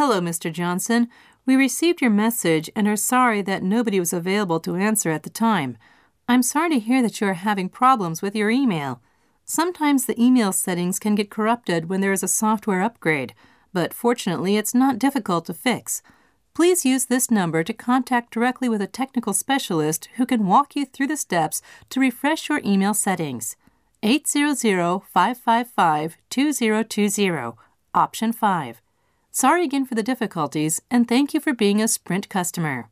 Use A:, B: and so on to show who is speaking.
A: Hello, Mr. Johnson. We received your message and are sorry that nobody was available to answer at the time. I'm sorry to hear that you are having problems with your email. Sometimes the email settings can get corrupted when there is a software upgrade, but fortunately it's not difficult to fix. Please use this number to contact directly with a technical specialist who can walk you through the steps to refresh your email settings. 800-555-2020, option 5. Sorry again for the difficulties and thank you for being a Sprint customer.